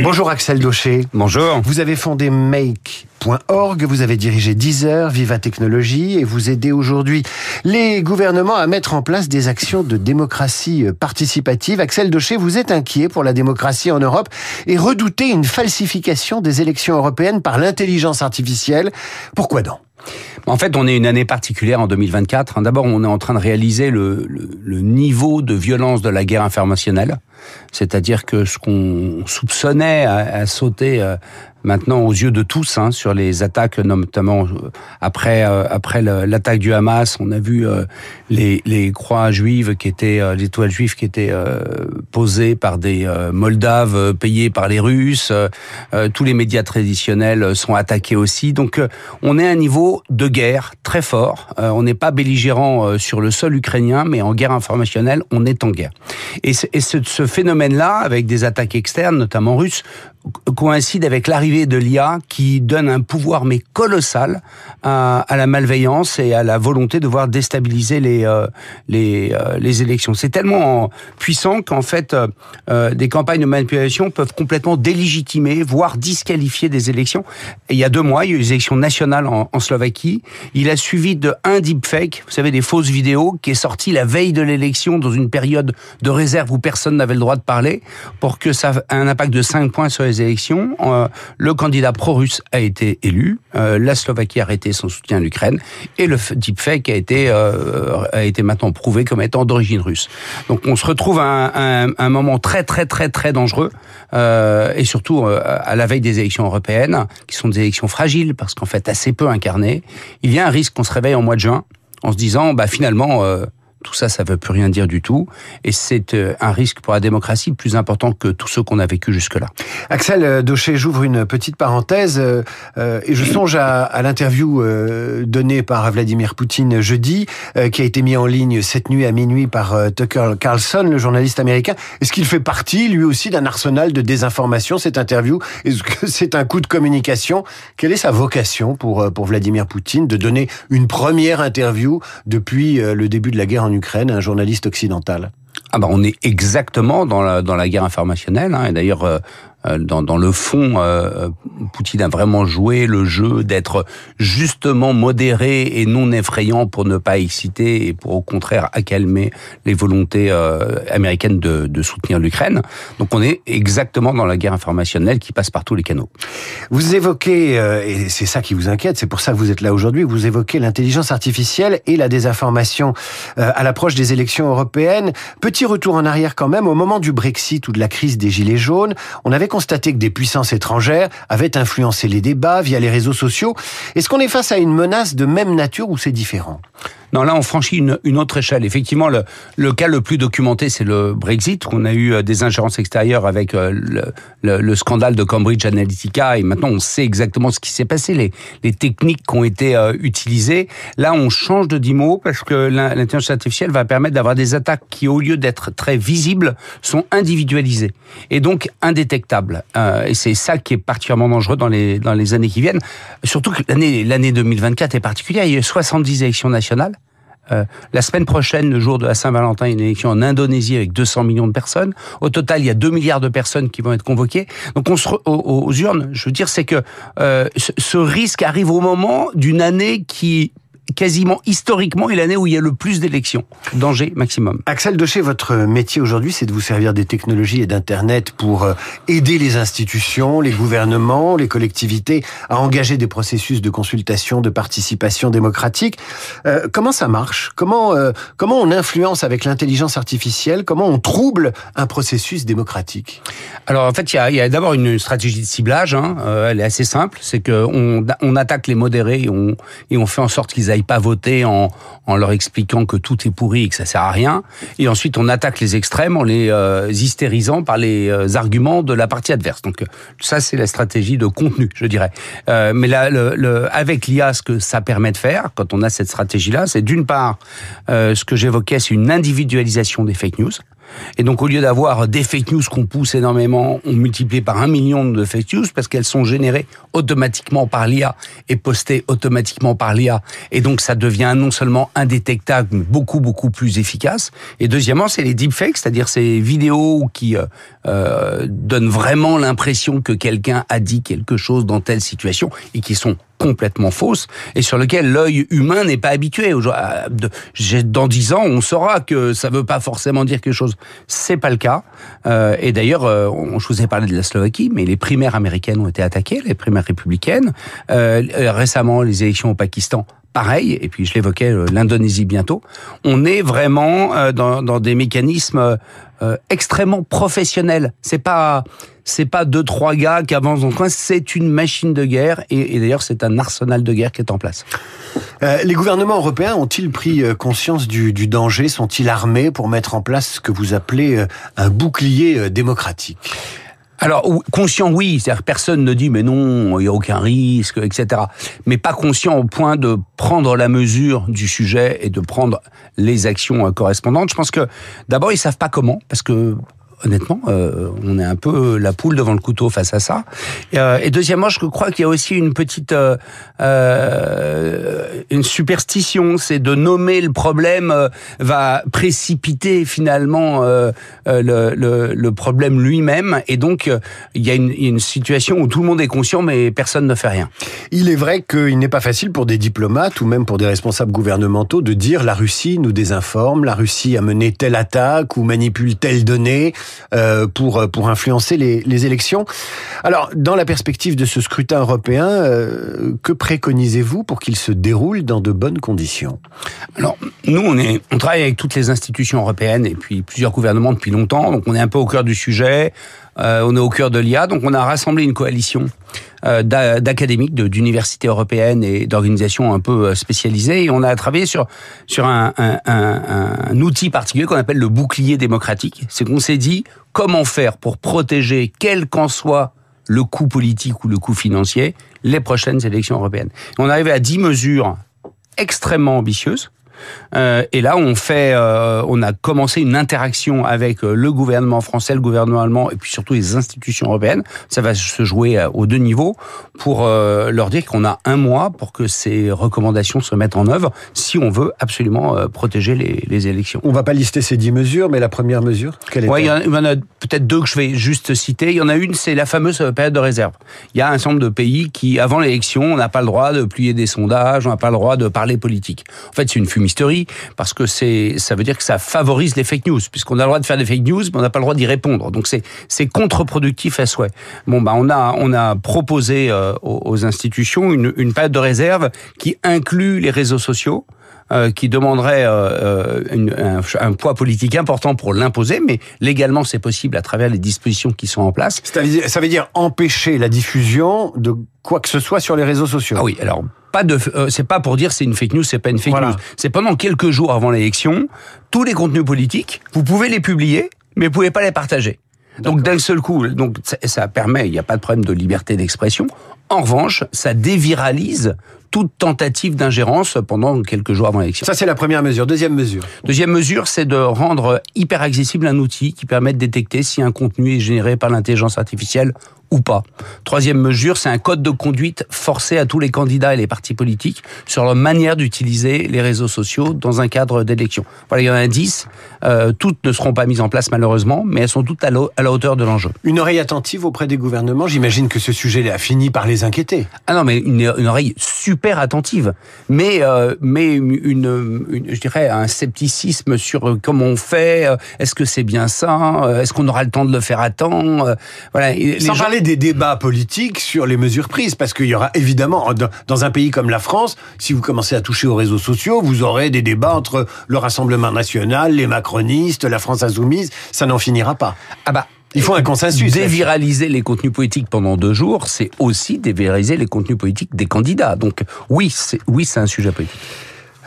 Bonjour Axel Daucher. Bonjour. Vous avez fondé Vous avez dirigé Deezer, Viva Technologie et vous aidez aujourd'hui les gouvernements à mettre en place des actions de démocratie participative. Axel Daucher, vous êtes inquiet pour la démocratie en Europe et redoutez une falsification des élections européennes par l'intelligence artificielle. Pourquoi donc? En fait, on est une année particulière en 2024. D'abord, on est en train de réaliser le, niveau de violence de la guerre informationnelle. C'est-à-dire que ce qu'on soupçonnait à, sauter euh, maintenant aux yeux de tous hein, sur les attaques, notamment euh, après euh, après l'attaque du Hamas, on a vu les, les croix juives qui étaient les toiles juives qui étaient posées par des Moldaves payés par les Russes. tous les médias traditionnels sont attaqués aussi. Donc on est à un niveau de guerre très fort. on n'est pas belligérant sur le sol ukrainien, mais en guerre informationnelle, on est en guerre. Et, et ce, ce phénomène-là, avec des attaques externes, notamment russes, coïncide avec l'arrivée de l'IA qui donne un pouvoir mais colossal à, la malveillance et à la volonté de voir déstabiliser les euh, les, euh, les élections. C'est tellement puissant qu'en fait euh, des campagnes de manipulation peuvent complètement délégitimer, voire disqualifier des élections. Il y a deux mois, il y a eu les élections nationales en, en Slovaquie. Il a suivi de un deepfake, vous savez des fausses vidéos, qui est sorti la veille de l'élection dans une période de réserve où personne n'avait le droit de parler, pour que ça ait un impact de 5 points sur les élections. Euh, le candidat pro-russe a été élu. Euh, la Slovaquie a arrêté son soutien à l'Ukraine. Et le deepfake a été, euh, a été maintenant prouvé comme étant d'origine russe. Donc on se retrouve à un, un, moment très très très très dangereux. et surtout à la veille des élections européennes, qui sont des élections fragiles parce qu'en fait assez peu incarnées. Il y a un risque qu'on se réveille en mois de juin en se disant, bah finalement tout ça, ça veut plus rien dire du tout. Et c'est euh, un risque pour la démocratie plus important que tout ce qu'on a vécu jusque-là. Axel euh, Daucher, j'ouvre une petite parenthèse euh, et je songe à, l'interview donnée par Vladimir Poutine jeudi, qui a été mis en ligne cette nuit à minuit par Tucker Carlson, le journaliste américain. Est-ce qu'il fait partie, lui aussi, d'un arsenal de désinformation, cette interview? Est-ce que c'est un coup de communication? Quelle est sa vocation pour, pour Vladimir Poutine de donner une première interview depuis le début de la guerre en Ukraine, un journaliste occidental ah bah on est exactement dans la, guerre informationnelle. Hein, et d'ailleurs, euh, dans, dans le fond, euh, Poutine a vraiment joué le jeu d'être justement modéré et non effrayant pour ne pas exciter et pour au contraire accalmer les volontés euh, américaines de, de soutenir l'Ukraine. Donc on est exactement dans la guerre informationnelle qui passe par tous les canaux. Vous évoquez, et c'est ça qui vous inquiète, c'est pour ça que vous êtes là aujourd'hui, vous évoquez l'intelligence artificielle et la désinformation à l'approche des élections européennes. Petit retour en arrière quand même, au moment du Brexit ou de la crise des Gilets jaunes, on avait constaté que des puissances étrangères avaient influencé les débats via les réseaux sociaux. Est-ce qu'on est face à une menace de même nature ou c'est différent? Non, là, on franchit une, une autre échelle. Effectivement, le, le, cas le plus documenté, c'est le Brexit. On a eu euh, des ingérences extérieures avec euh, le, le, scandale de Cambridge Analytica, et maintenant on sait exactement ce qui s'est passé, les, les techniques qui ont été euh, utilisées. Là, on change de dix mots parce que l'intelligence artificielle va permettre d'avoir des attaques qui, au lieu d'être très visibles, sont individualisées et donc indétectables. et c'est ça qui est particulièrement dangereux dans les dans les années qui viennent. Surtout que l'année 2024 est particulière. Il y a eu 70 élections nationales. Euh, la semaine prochaine, le jour de la Saint-Valentin, une élection en Indonésie avec 200 millions de personnes. Au total, il y a 2 milliards de personnes qui vont être convoquées. Donc, on se aux, urnes, je veux dire, c'est que euh, ce risque arrive au moment d'une année qui quasiment historiquement est l'année où il y a le plus d'élections. Danger maximum. Axel Daucher, votre métier aujourd'hui, c'est de vous servir des technologies et d'Internet pour euh, aider les institutions, les gouvernements, les collectivités à engager des processus de consultation, de participation démocratique. Euh, comment ça marche? Comment, euh, comment on influence avec l'intelligence artificielle? Comment on trouble un processus démocratique? Alors en fait, il y a, a d'abord une stratégie de ciblage. Hein. elle est assez simple. C'est qu'on on attaque les modérés et on, et on fait en sorte qu'ils pas voter en, en leur expliquant que tout est pourri et que ça sert à rien. Et ensuite, on attaque les extrêmes en les euh, hystérisant par les euh, arguments de la partie adverse. Donc euh, ça, c'est la stratégie de contenu, je dirais. mais là, avec l'IA, ce que ça permet de faire, quand on a cette stratégie-là, c'est d'une part, ce que j'évoquais, c'est une individualisation des fake news. Et donc, au lieu d'avoir des fake news qu'on pousse énormément, on multiplie par un million de fake news parce qu'elles sont générées automatiquement par l'IA et postées automatiquement par l'IA. Et donc, ça devient non seulement indétectable, mais beaucoup, beaucoup plus efficace. Et deuxièmement, c'est les deepfakes, c'est-à-dire ces vidéos qui euh, euh, donnent vraiment l'impression que quelqu'un a dit quelque chose dans telle situation et qui sont complètement fausses et sur lequel l'œil humain n'est pas habitué. Dans dix ans, on saura que ça ne veut pas forcément dire quelque chose. C'est pas le cas. Euh, et d'ailleurs, euh, je vous ai parlé de la Slovaquie, mais les primaires américaines ont été attaquées, les primaires républicaines. Euh, récemment, les élections au Pakistan pareil, et puis je l'évoquais, l'Indonésie bientôt, on est vraiment dans, dans des mécanismes extrêmement professionnels. C'est pas c'est pas deux trois gars qui avancent dans le coin, c'est une machine de guerre et, d'ailleurs c'est un arsenal de guerre qui est en place. Euh, les gouvernements européens ont-ils pris euh, conscience du, du danger? Sont-ils armés pour mettre en place ce que vous appelez euh, un bouclier démocratique? Alors conscient, oui, c'est-à-dire personne ne dit mais non, il n'y a aucun risque, etc. Mais pas conscient au point de prendre la mesure du sujet et de prendre les actions correspondantes. Je pense que d'abord ils savent pas comment, parce que honnêtement, euh, on est un peu la poule devant le couteau face à ça. Et, euh, et deuxièmement, je crois qu'il y a aussi une petite euh, euh une superstition, c'est de nommer le problème va précipiter finalement le, le, le, problème lui-même, et donc il y a une, une, situation où tout le monde est conscient, mais personne ne fait rien. Il est vrai qu'il n'est pas facile pour des diplomates ou même pour des responsables gouvernementaux de dire la Russie nous désinforme, la Russie a mené telle attaque ou manipule telle donnée. Euh, pour euh, pour influencer les, les, élections. Alors, dans la perspective de ce scrutin européen, euh, que préconisez-vous pour qu'il se déroule dans de bonnes conditions? Alors, nous, on est on travaille avec toutes les institutions européennes et puis plusieurs gouvernements depuis longtemps, donc on est un peu au cœur du sujet. Euh, on est au cœur de l'IA, donc on a rassemblé une coalition euh, d'académiques, d'universités européennes et d'organisations un peu euh, spécialisées. Et on a travaillé sur sur un, un, un, outil particulier qu'on appelle le bouclier démocratique. C'est qu'on s'est dit comment faire pour protéger, quel qu'en soit le coût politique ou le coût financier, les prochaines élections européennes. On arrivé à 10 mesures extrêmement ambitieuses euh, et là, on fait, euh, on a commencé une interaction avec euh, le gouvernement français, le gouvernement allemand, et puis surtout les institutions européennes. Ça va se jouer aux deux niveaux pour leur dire qu'on a un mois pour que ces recommandations se mettent en œuvre, si on veut absolument protéger les, les élections. On va pas lister ces dix mesures, mais la première mesure, quelle est ouais, il y en a, peut-être deux que je vais juste citer. Il y en a une, c'est la fameuse période de réserve. Il y a un certain nombre de pays qui, avant l'élection, on n'a pas le droit de plier des sondages, on n'a pas le droit de parler politique. En fait, c'est une fumisterie parce que c'est, ça veut dire que ça favorise les fake news, puisqu'on a le droit de faire des fake news, mais on n'a pas le droit d'y répondre. Donc c'est, c'est contre-productif à souhait. Bon, bah, on a, on a proposé euh, aux, institutions une, une période de réserve qui inclut les réseaux sociaux. Euh, qui demanderait euh, un, un, poids politique important pour l'imposer, mais légalement c'est possible à travers les dispositions qui sont en place. Ça veut dire empêcher la diffusion de quoi que ce soit sur les réseaux sociaux. Ah oui, alors pas de, euh, c'est pas pour dire c'est une fake news, c'est pas une fake news. C'est pendant quelques jours avant l'élection, tous les contenus politiques, vous pouvez les publier, mais vous pouvez pas les partager. Donc d'un seul coup, donc ça, ça permet, il n'y a pas de problème de liberté d'expression. En revanche, ça déviralise toute tentative d'ingérence pendant quelques jours avant l'élection. Ça, c'est la première mesure. Deuxième mesure. Deuxième mesure, c'est de rendre hyper accessible un outil qui permet de détecter si un contenu est généré par l'intelligence artificielle ou pas. Troisième mesure, c'est un code de conduite forcé à tous les candidats et les partis politiques sur leur manière d'utiliser les réseaux sociaux dans un cadre d'élection. Voilà, il y en a dix. Euh, toutes ne seront pas mises en place malheureusement, mais elles sont toutes à, la hauteur de l'enjeu. Une oreille attentive auprès des gouvernements, j'imagine que ce sujet a fini par les inquiéter. Ah non, mais une, une oreille super attentive, mais euh, mais une, une, je dirais un scepticisme sur comment on fait. Euh, est-ce que c'est bien ça euh, Est-ce qu'on aura le temps de le faire à temps euh, Voilà. Sans parler des débats politiques sur les mesures prises, parce qu'il y aura évidemment, dans un pays comme la France, si vous commencez à toucher aux réseaux sociaux, vous aurez des débats entre le Rassemblement national, les macronistes, la France insoumise, ça n'en finira pas. Ah bah, il faut un consensus. Déviraliser les contenus politiques pendant deux jours, c'est aussi déviraliser les contenus politiques des candidats. Donc oui, c'est oui, c'est un sujet politique.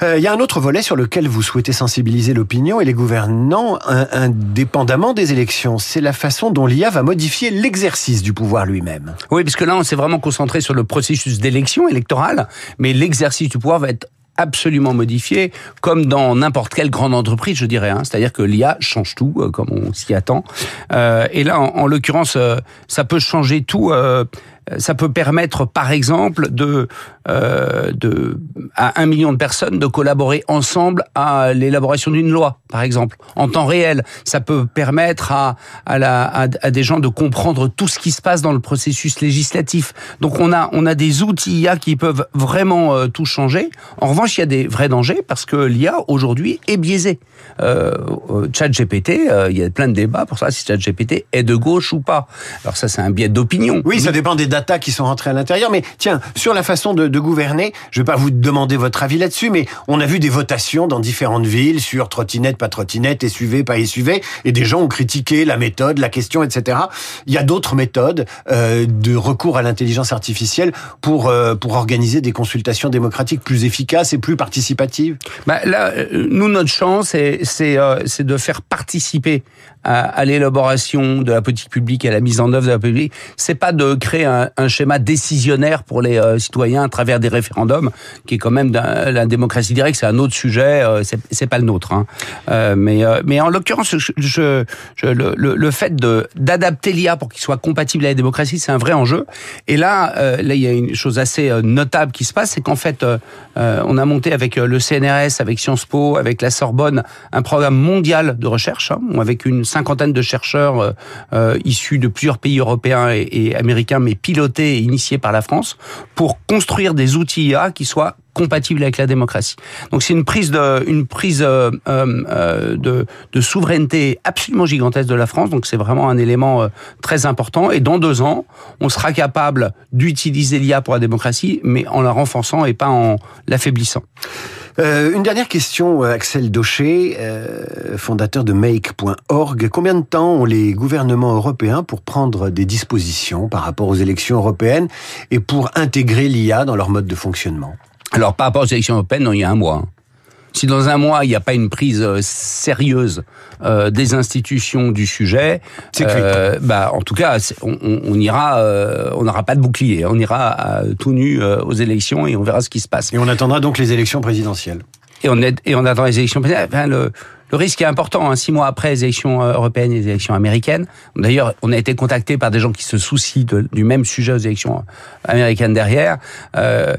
Euh, il y a un autre volet sur lequel vous souhaitez sensibiliser l'opinion et les gouvernants, indépendamment des élections. C'est la façon dont l'IA va modifier l'exercice du pouvoir lui-même. Oui, parce que là, on s'est vraiment concentré sur le processus d'élection électorale, mais l'exercice du pouvoir va être absolument modifier, comme dans n'importe quelle grande entreprise, je dirais. Hein. C'est-à-dire que l'IA change tout, euh, comme on s'y attend. Euh, et là, en, en l'occurrence, euh, ça peut changer tout. Euh, ça peut permettre, par exemple, de, euh, de à un million de personnes de collaborer ensemble à l'élaboration d'une loi, par exemple, en temps réel. Ça peut permettre à, à, la, à, des gens de comprendre tout ce qui se passe dans le processus législatif. Donc on a, on a des outils IA qui peuvent vraiment euh, tout changer. En revanche, il y a des vrais dangers parce que l'IA aujourd'hui est biaisé. Euh, ChatGPT, euh, il y a plein de débats pour ça si ChatGPT est de gauche ou pas. Alors ça, c'est un biais d'opinion. Oui, ça dépend des data qui sont rentrés à l'intérieur. Mais tiens, sur la façon de, de gouverner, je vais pas vous demander votre avis là-dessus, mais on a vu des votations dans différentes villes sur trottinette, pas trottinette, SUV, pas SUV, et des gens ont critiqué la méthode, la question, etc. Il y a d'autres méthodes euh, de recours à l'intelligence artificielle pour euh, pour organiser des consultations démocratiques plus efficaces et plus participatives. Bah là, euh, nous notre chance, c'est c'est euh, c'est de faire participer à, à l'élaboration de la politique publique et à la mise en œuvre de la politique. C'est pas de créer un, schéma décisionnaire pour les euh, citoyens à travers des référendums, qui est quand même la démocratie directe, c'est un autre sujet, euh, c'est pas le nôtre. Hein. Euh, mais, euh, mais en l'occurrence, le, fait d'adapter l'IA pour qu'il soit compatible avec la démocratie, c'est un vrai enjeu. Et là, il y a une chose assez notable qui se passe, c'est qu'en fait, on a monté avec le CNRS, avec Sciences Po, avec la Sorbonne, un programme mondial de recherche, hein, avec une cinquantaine de chercheurs issus de plusieurs pays européens et, et américains, mais pilotés et initiés par la France, pour construire des outils IA qui soient compatibles avec la démocratie. Donc c'est une prise de une prise euh, euh, de, de souveraineté absolument gigantesque de la France. Donc c'est vraiment un élément euh, très important. Et dans deux ans, on sera capable d'utiliser l'IA pour la démocratie, mais en la renforçant et pas en l'affaiblissant. Euh, une dernière question, Axel Daucher, euh, fondateur de Make.org. Combien de temps ont les gouvernements européens pour prendre des dispositions par rapport aux élections européennes et pour intégrer l'IA dans leur mode de fonctionnement? Alors, par rapport aux élections européennes, non, il y a un mois. Si dans un mois, il n'y a pas une prise euh, sérieuse euh, des institutions du sujet, euh, bah, en tout cas, on, on, ira, euh, on n'aura pas de bouclier. On ira tout nu aux élections et on verra ce qui se passe. Et on attendra donc les élections présidentielles. Et on, est, et on attend les élections présidentielles. Enfin, le, le risque est important. Hein, six mois après les élections euh, européennes et les élections américaines. D'ailleurs, on a été contacté par des gens qui se soucient du même sujet aux élections américaines derrière. Euh,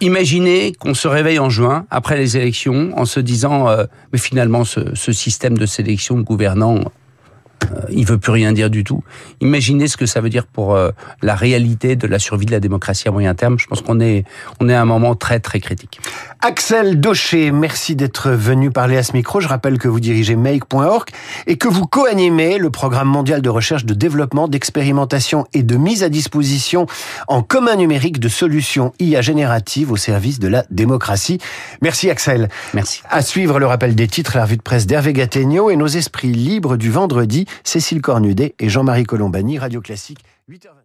imaginez qu'on se réveille en juin après les élections en se disant, euh, mais finalement, ce, ce système de sélection euh, il veut plus rien dire du tout. Imaginez ce que ça veut dire pour euh, la réalité de la survie de la démocratie à moyen terme. Je pense qu'on est, on est à un moment très très critique. Axel Daucher, merci d'être venu parler à ce micro. Je rappelle que vous dirigez make.org et que vous co-animez le programme mondial de recherche, de développement, d'expérimentation et de mise à disposition en commun numérique de solutions IA génératives au service de la démocratie. Merci Axel. Merci. À suivre le rappel des titres, la revue de presse d'Hervé Gattegno et nos esprits libres du vendredi. Cécile Cornudet et Jean-Marie Colombani, Radio Classique, 8h20.